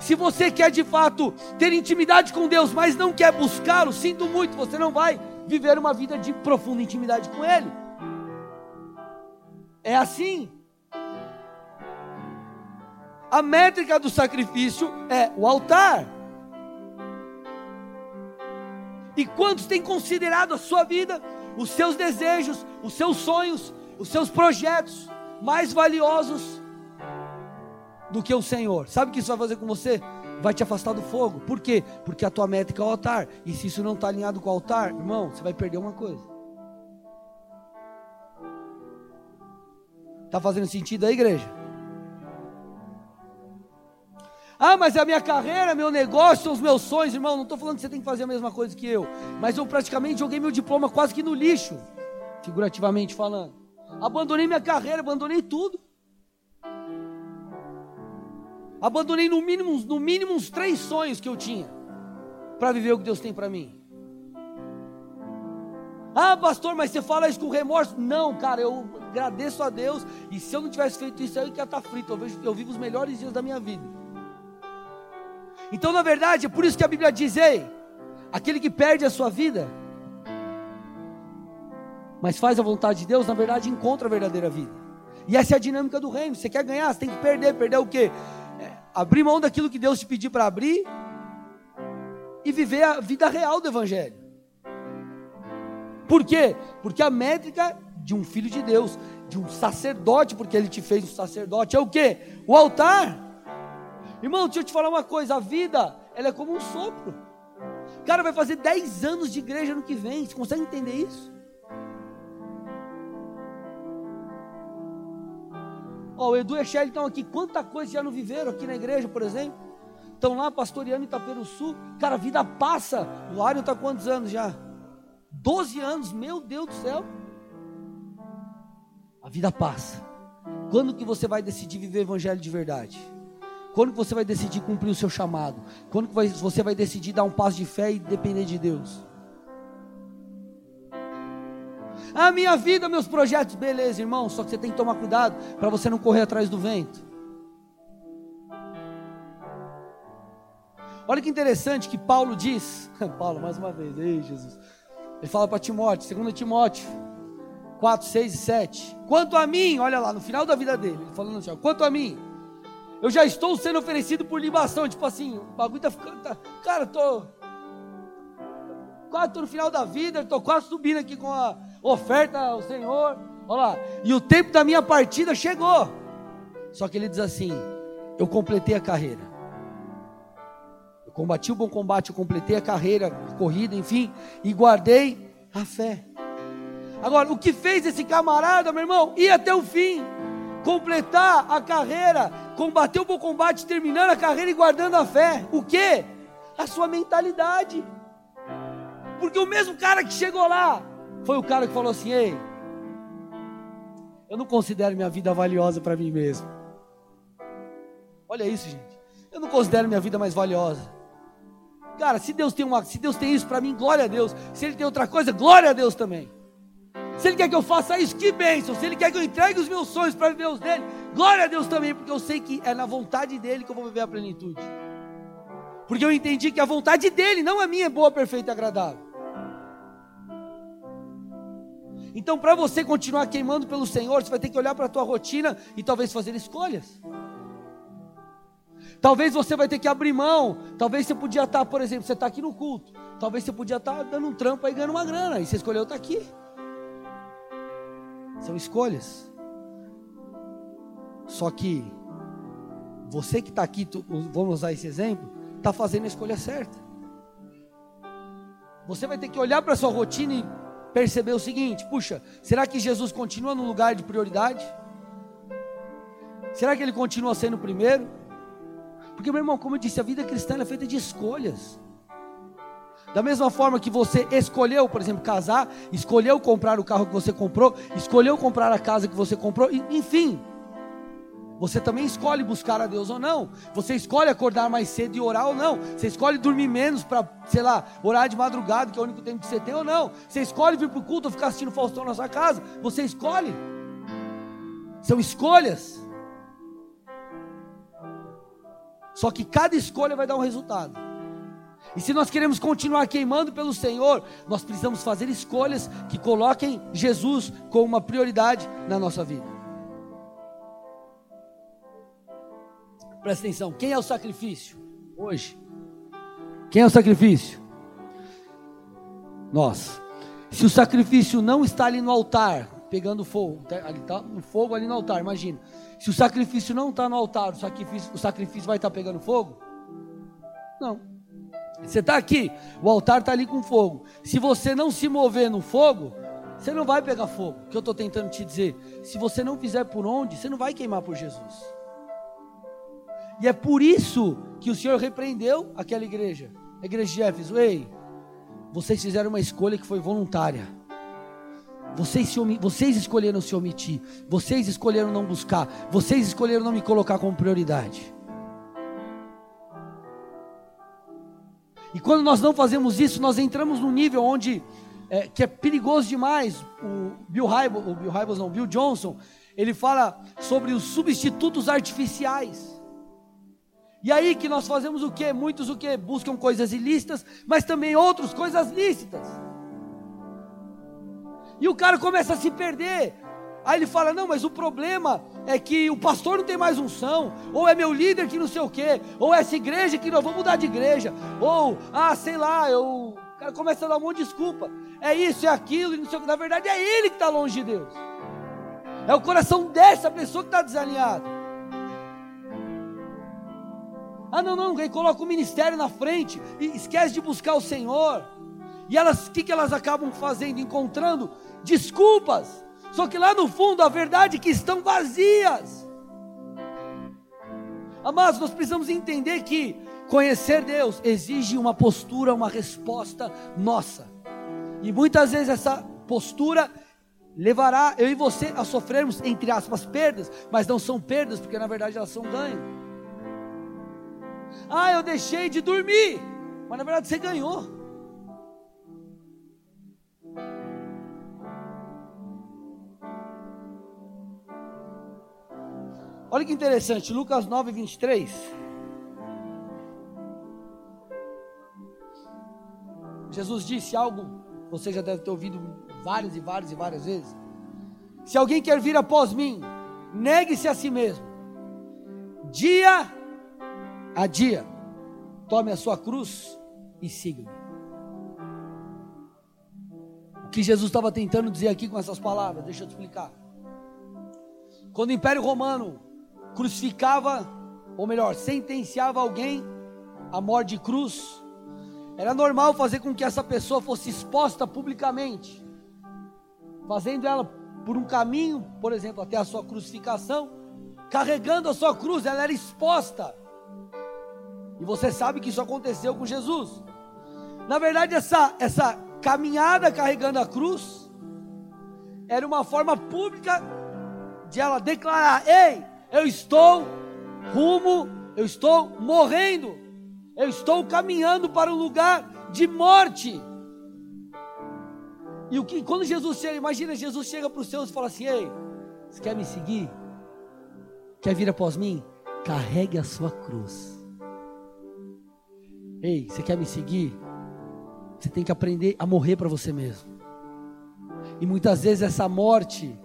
Se você quer de fato ter intimidade com Deus, mas não quer buscá-lo, sinto muito, você não vai viver uma vida de profunda intimidade com Ele. É assim. A métrica do sacrifício é o altar. E quantos têm considerado a sua vida, os seus desejos, os seus sonhos, os seus projetos mais valiosos do que o Senhor. Sabe o que isso vai fazer com você? Vai te afastar do fogo. Por quê? Porque a tua métrica é o altar. E se isso não está alinhado com o altar, irmão, você vai perder uma coisa. Está fazendo sentido aí, igreja? Ah, mas é a minha carreira, meu negócio, são os meus sonhos, irmão. Não estou falando que você tem que fazer a mesma coisa que eu. Mas eu praticamente joguei meu diploma quase que no lixo, figurativamente falando. Abandonei minha carreira, abandonei tudo. Abandonei no mínimo, no mínimo uns três sonhos que eu tinha para viver o que Deus tem para mim. Ah, pastor, mas você fala isso com remorso? Não, cara, eu agradeço a Deus. E se eu não tivesse feito isso, eu ia estar frito. Eu, vejo, eu vivo os melhores dias da minha vida. Então, na verdade, é por isso que a Bíblia diz: ei, aquele que perde a sua vida, mas faz a vontade de Deus, na verdade encontra a verdadeira vida. E essa é a dinâmica do reino. Você quer ganhar, você tem que perder. Perder o quê? Abrir mão daquilo que Deus te pediu para abrir e viver a vida real do Evangelho. Por quê? Porque a métrica de um filho de Deus, de um sacerdote, porque ele te fez um sacerdote, é o quê? O altar. Irmão, deixa eu te falar uma coisa: a vida, ela é como um sopro. O cara vai fazer 10 anos de igreja no que vem, você consegue entender isso? Ó, o Edu e a Shelly estão aqui. Quanta coisa já não viveram aqui na igreja, por exemplo? Estão lá pastoreando Itaperu Sul. Cara, a vida passa. O Ário está quantos anos já? 12 anos, meu Deus do céu. A vida passa. Quando que você vai decidir viver o evangelho de verdade? Quando que você vai decidir cumprir o seu chamado? Quando que você vai decidir dar um passo de fé e depender de Deus? A minha vida, meus projetos, beleza, irmão. Só que você tem que tomar cuidado para você não correr atrás do vento. Olha que interessante que Paulo diz, *laughs* Paulo mais uma vez, ei Jesus. Ele fala para Timóteo, 2 Timóteo 4, 6 e 7. Quanto a mim, olha lá, no final da vida dele, ele falando assim: quanto a mim, eu já estou sendo oferecido por libação. Tipo assim, o bagulho tá ficando. Tá, cara, tô. Quase tô no final da vida, estou quase subindo aqui com a oferta ao Senhor. Olha lá. E o tempo da minha partida chegou. Só que ele diz assim: Eu completei a carreira. Eu combati o bom combate, eu completei a carreira, a corrida, enfim, e guardei a fé. Agora, o que fez esse camarada, meu irmão, ir até o fim, completar a carreira, combater o bom combate, terminando a carreira e guardando a fé. O que? A sua mentalidade. Porque o mesmo cara que chegou lá foi o cara que falou assim: Ei, eu não considero minha vida valiosa para mim mesmo. Olha isso, gente. Eu não considero minha vida mais valiosa. Cara, se Deus tem uma, se Deus tem isso para mim, glória a Deus. Se Ele tem outra coisa, glória a Deus também. Se Ele quer que eu faça isso, que bênção. Se Ele quer que eu entregue os meus sonhos para viver os dele, glória a Deus também, porque eu sei que é na vontade dEle que eu vou viver a plenitude. Porque eu entendi que a vontade dEle, não a minha, é boa, perfeita e agradável. Então, para você continuar queimando pelo Senhor, você vai ter que olhar para a tua rotina e talvez fazer escolhas. Talvez você vai ter que abrir mão. Talvez você podia estar, por exemplo, você está aqui no culto. Talvez você podia estar dando um trampo aí ganhando uma grana. E você escolheu estar aqui. São escolhas. Só que você que está aqui, vamos usar esse exemplo, está fazendo a escolha certa. Você vai ter que olhar para a sua rotina e perceber o seguinte: puxa, será que Jesus continua no lugar de prioridade? Será que ele continua sendo o primeiro? Porque, meu irmão, como eu disse, a vida cristã é feita de escolhas. Da mesma forma que você escolheu, por exemplo, casar, escolheu comprar o carro que você comprou, escolheu comprar a casa que você comprou, enfim. Você também escolhe buscar a Deus ou não. Você escolhe acordar mais cedo e orar ou não. Você escolhe dormir menos para, sei lá, orar de madrugada, que é o único tempo que você tem ou não. Você escolhe vir para o culto ou ficar assistindo Faustão na sua casa. Você escolhe. São escolhas. Só que cada escolha vai dar um resultado. E se nós queremos continuar queimando pelo Senhor, nós precisamos fazer escolhas que coloquem Jesus como uma prioridade na nossa vida. Presta atenção, quem é o sacrifício hoje? Quem é o sacrifício? Nós. Se o sacrifício não está ali no altar, pegando fogo, tá, ali está um fogo ali no altar, imagina. Se o sacrifício não está no altar, o sacrifício, o sacrifício vai estar pegando fogo? Não. Você está aqui, o altar está ali com fogo. Se você não se mover no fogo, você não vai pegar fogo. O que eu estou tentando te dizer? Se você não fizer por onde, você não vai queimar por Jesus. E é por isso que o Senhor repreendeu aquela igreja, a igreja de Éfeso. Ei, vocês fizeram uma escolha que foi voluntária. Vocês, se, vocês escolheram se omitir. Vocês escolheram não buscar. Vocês escolheram não me colocar como prioridade. E quando nós não fazemos isso, nós entramos num nível onde é, que é perigoso demais. O Bill Hybels, o Bill Hybels não, Bill Johnson, ele fala sobre os substitutos artificiais. E aí que nós fazemos o que? Muitos o que? Buscam coisas ilícitas, mas também outros coisas lícitas. E o cara começa a se perder. Aí ele fala: Não, mas o problema é que o pastor não tem mais unção, ou é meu líder que não sei o quê, ou é essa igreja que nós vamos mudar de igreja, ou, ah, sei lá, eu. O cara começa a dar um monte de desculpa. É isso, é aquilo, e não sei o que. Na verdade, é ele que está longe de Deus. É o coração dessa pessoa que está desalinhado. Ah, não, não, aí coloca o ministério na frente e esquece de buscar o Senhor. E elas, o que, que elas acabam fazendo? Encontrando desculpas só que lá no fundo a verdade é que estão vazias. Amados, nós precisamos entender que conhecer Deus exige uma postura, uma resposta nossa. E muitas vezes essa postura levará eu e você a sofrermos, entre aspas, perdas, mas não são perdas, porque na verdade elas são ganhos. Ah, eu deixei de dormir. Mas na verdade você ganhou. Olha que interessante, Lucas 9, 23. Jesus disse algo, você já deve ter ouvido várias e várias e várias vezes. Se alguém quer vir após mim, negue-se a si mesmo. Dia a dia, tome a sua cruz e siga-me. O que Jesus estava tentando dizer aqui com essas palavras, deixa eu te explicar. Quando o Império Romano crucificava, ou melhor, sentenciava alguém à morte de cruz, era normal fazer com que essa pessoa fosse exposta publicamente, fazendo ela por um caminho, por exemplo, até a sua crucificação, carregando a sua cruz, ela era exposta. E você sabe que isso aconteceu com Jesus. Na verdade, essa, essa caminhada carregando a cruz era uma forma pública de ela declarar: Ei, eu estou rumo, eu estou morrendo, eu estou caminhando para um lugar de morte. E o que, quando Jesus chega, imagina Jesus chega para os seus e fala assim: Ei, você quer me seguir? Quer vir após mim? Carregue a sua cruz. Ei, você quer me seguir? Você tem que aprender a morrer para você mesmo. E muitas vezes essa morte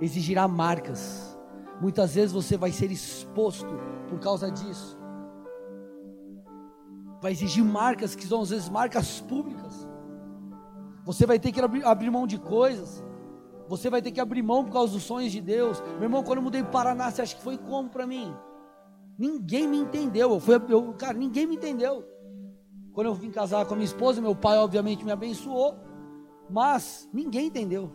exigirá marcas. Muitas vezes você vai ser exposto por causa disso. Vai exigir marcas que são às vezes marcas públicas. Você vai ter que abrir, mão de coisas. Você vai ter que abrir mão por causa dos sonhos de Deus. Meu irmão, quando eu mudei para o Paraná, você acha que foi como para mim? Ninguém me entendeu. Eu fui, eu, cara, ninguém me entendeu. Quando eu vim casar com a minha esposa, meu pai obviamente me abençoou, mas ninguém entendeu.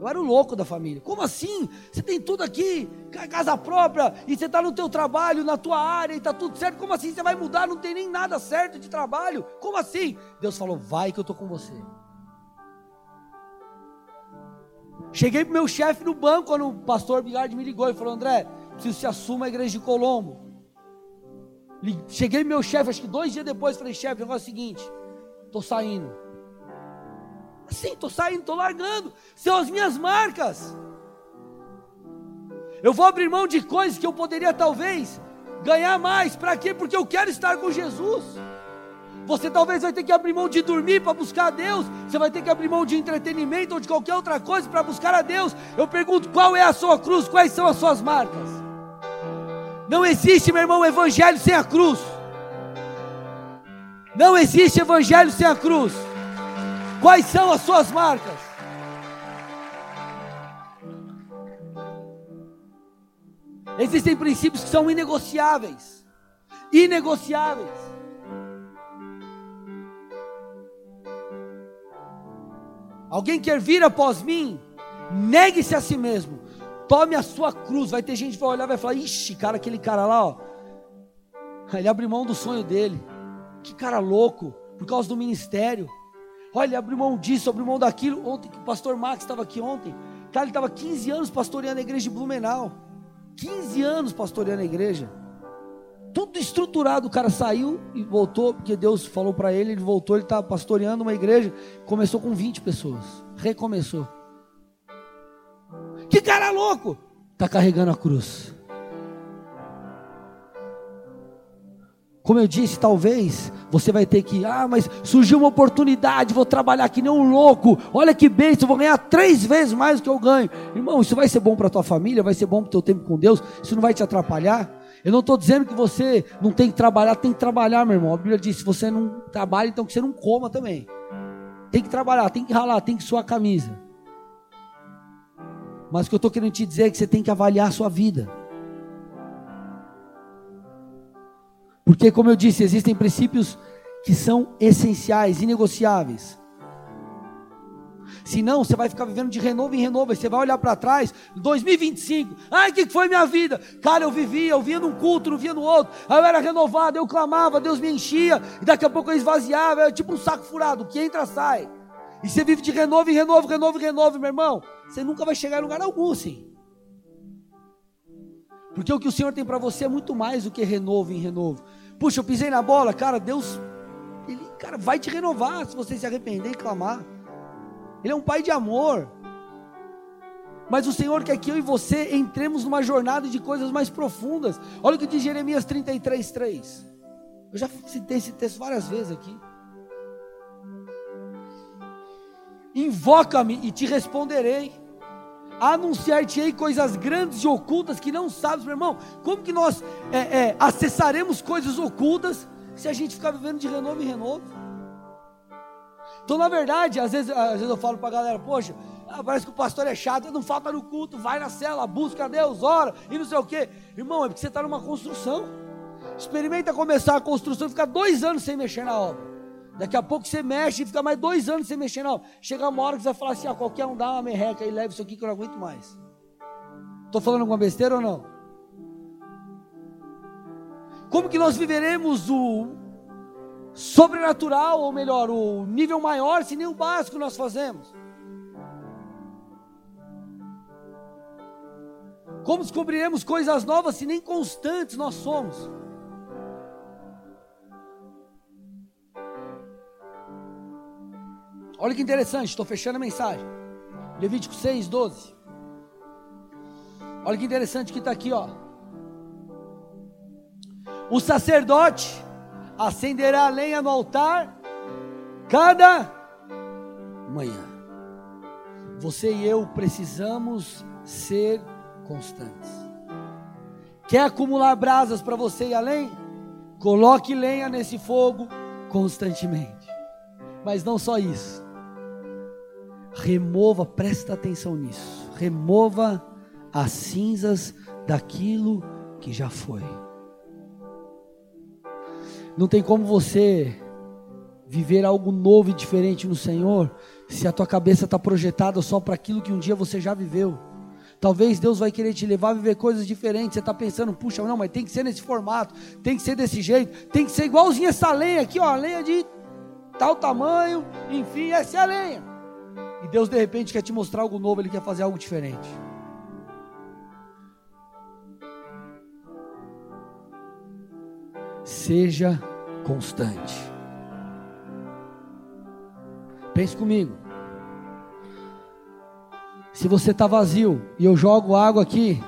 Eu era o louco da família. Como assim? Você tem tudo aqui, casa própria, e você está no teu trabalho, na tua área, e está tudo certo. Como assim você vai mudar? Não tem nem nada certo de trabalho. Como assim? Deus falou: vai que eu estou com você. Cheguei pro meu chefe no banco quando o pastor Bigardi me ligou e falou: André, preciso que você assuma a igreja de Colombo. Cheguei meu chefe, acho que dois dias depois, falei: chefe, o negócio é o seguinte, estou saindo. Assim, estou saindo, estou largando. São as minhas marcas. Eu vou abrir mão de coisas que eu poderia talvez ganhar mais. Para quê? Porque eu quero estar com Jesus. Você talvez vai ter que abrir mão de dormir para buscar a Deus. Você vai ter que abrir mão de entretenimento ou de qualquer outra coisa para buscar a Deus. Eu pergunto: qual é a sua cruz? Quais são as suas marcas? Não existe, meu irmão, evangelho sem a cruz. Não existe evangelho sem a cruz. Quais são as suas marcas? Existem princípios que são inegociáveis. Inegociáveis. Alguém quer vir após mim? Negue-se a si mesmo. Tome a sua cruz. Vai ter gente que vai olhar e vai falar: Ixi, cara, aquele cara lá, ó. Ele abriu mão do sonho dele. Que cara louco, por causa do ministério. Olha, ele abriu mão disso, abriu mão daquilo. Ontem, o pastor Max estava aqui ontem. Cara, ele estava 15 anos pastoreando a igreja de Blumenau. 15 anos pastoreando a igreja tudo estruturado. O cara saiu e voltou, porque Deus falou para ele, ele voltou, ele estava pastoreando uma igreja, começou com 20 pessoas, recomeçou. Que cara louco! Está carregando a cruz. Como eu disse, talvez você vai ter que, ah, mas surgiu uma oportunidade, vou trabalhar que nem um louco. Olha que bênção, vou ganhar três vezes mais do que eu ganho. Irmão, isso vai ser bom para tua família, vai ser bom para o teu tempo com Deus, isso não vai te atrapalhar. Eu não estou dizendo que você não tem que trabalhar, tem que trabalhar, meu irmão. A Bíblia diz: se você não trabalha, então que você não coma também. Tem que trabalhar, tem que ralar, tem que suar a camisa. Mas o que eu estou querendo te dizer é que você tem que avaliar a sua vida. Porque, como eu disse, existem princípios que são essenciais, inegociáveis. Senão você vai ficar vivendo de renovo em renovo. Você vai olhar para trás, 2025. Ai, o que foi minha vida? Cara, eu vivia, eu via num culto, não via no outro. Aí eu era renovado, eu clamava, Deus me enchia. E daqui a pouco eu esvaziava. Era tipo um saco furado. que entra, sai. E você vive de renovo em renovo, renovo em renovo, meu irmão. Você nunca vai chegar em lugar algum, sim. Porque o que o Senhor tem para você é muito mais do que renovo em renovo. Puxa, eu pisei na bola, cara, Deus, Ele, cara, vai te renovar se você se arrepender e clamar. Ele é um pai de amor. Mas o Senhor quer que eu e você entremos numa jornada de coisas mais profundas. Olha o que diz Jeremias 33, 3. Eu já citei esse texto várias vezes aqui. Invoca-me e te responderei. Anunciar-te-ei coisas grandes e ocultas que não sabes, meu irmão. Como que nós é, é, acessaremos coisas ocultas se a gente ficar vivendo de renovo em renovo? Então, na verdade, às vezes, às vezes eu falo para a galera, poxa, ah, parece que o pastor é chato, não falta no culto, vai na cela, busca Deus, ora e não sei o que. Irmão, é porque você está numa construção. Experimenta começar a construção e ficar dois anos sem mexer na obra. Daqui a pouco você mexe e fica mais dois anos sem mexer obra. Chega uma hora que você vai falar assim: ah, qualquer um dá uma merreca e leva isso aqui que eu não aguento mais. Estou falando alguma besteira ou não? Como que nós viveremos o sobrenatural, ou melhor, o nível maior, se nem o básico nós fazemos? Como descobriremos coisas novas se nem constantes nós somos? Olha que interessante, estou fechando a mensagem. Levítico 6, 12. Olha que interessante que está aqui, ó. O sacerdote acenderá a lenha no altar cada manhã. Você e eu precisamos ser constantes. Quer acumular brasas para você ir além? Coloque lenha nesse fogo constantemente. Mas não só isso remova, presta atenção nisso, remova as cinzas daquilo que já foi. Não tem como você viver algo novo e diferente no Senhor se a tua cabeça está projetada só para aquilo que um dia você já viveu. Talvez Deus vai querer te levar a viver coisas diferentes. Você está pensando, puxa, não, mas tem que ser nesse formato, tem que ser desse jeito, tem que ser igualzinho essa lenha aqui, ó, a lenha de tal tamanho, enfim, essa é a lenha. E Deus de repente quer te mostrar algo novo, Ele quer fazer algo diferente. Seja constante. Pense comigo. Se você está vazio e eu jogo água aqui,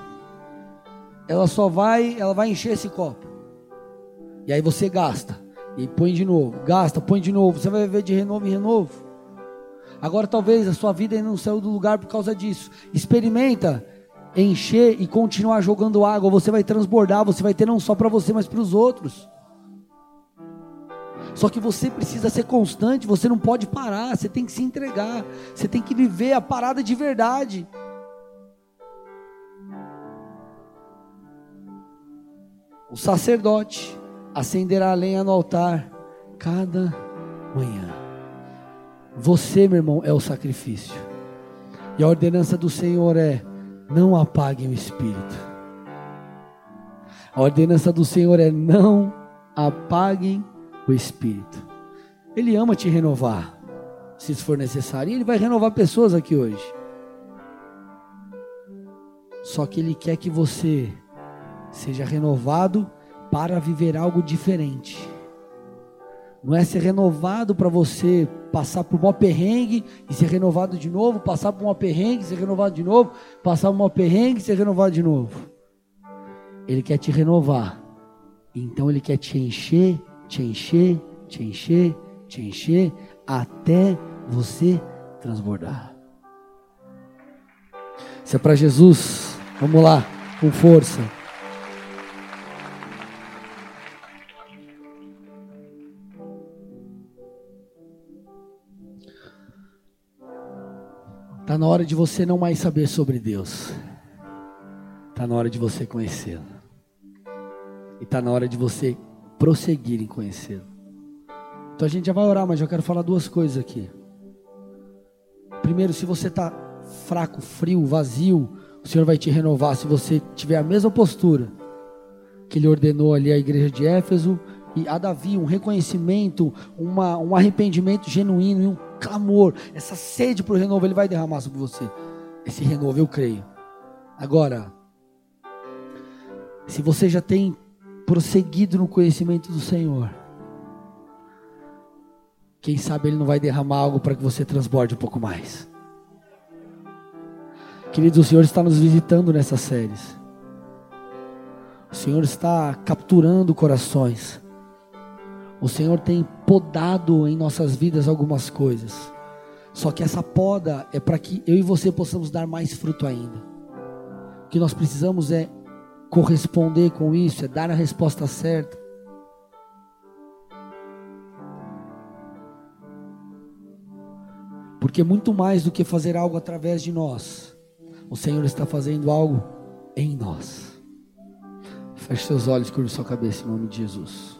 ela só vai, ela vai encher esse copo. E aí você gasta e põe de novo, gasta, põe de novo. Você vai viver de renovo em renovo. Agora talvez a sua vida ainda não saiu do lugar por causa disso. Experimenta encher e continuar jogando água. Você vai transbordar, você vai ter não só para você, mas para os outros. Só que você precisa ser constante, você não pode parar, você tem que se entregar, você tem que viver a parada de verdade. O sacerdote acenderá a lenha no altar cada manhã. Você, meu irmão, é o sacrifício. E a ordenança do Senhor é: não apaguem o espírito. A ordenança do Senhor é: não apaguem o espírito. Ele ama te renovar, se isso for necessário. E ele vai renovar pessoas aqui hoje. Só que ele quer que você seja renovado para viver algo diferente. Não é ser renovado para você passar por um perrengue e ser renovado de novo, passar por um perrengue ser renovado de novo, passar por um perrengue e ser renovado de novo. Ele quer te renovar. Então ele quer te encher, te encher, te encher, te encher até você transbordar. Se é para Jesus, vamos lá, com força. Está na hora de você não mais saber sobre Deus. Está na hora de você conhecê-lo. E está na hora de você prosseguir em conhecê-lo. Então a gente já vai orar, mas eu quero falar duas coisas aqui. Primeiro, se você está fraco, frio, vazio, o Senhor vai te renovar. Se você tiver a mesma postura que Ele ordenou ali à igreja de Éfeso a Davi, um reconhecimento, uma, um arrependimento genuíno e um clamor, essa sede para o renovo, Ele vai derramar sobre você. Esse renovo, eu creio. Agora, se você já tem prosseguido no conhecimento do Senhor, quem sabe Ele não vai derramar algo para que você transborde um pouco mais. Queridos, o Senhor está nos visitando nessas séries. O Senhor está capturando corações. O Senhor tem podado em nossas vidas algumas coisas. Só que essa poda é para que eu e você possamos dar mais fruto ainda. O que nós precisamos é corresponder com isso, é dar a resposta certa. Porque muito mais do que fazer algo através de nós, o Senhor está fazendo algo em nós. Feche seus olhos, curva sua cabeça em nome de Jesus.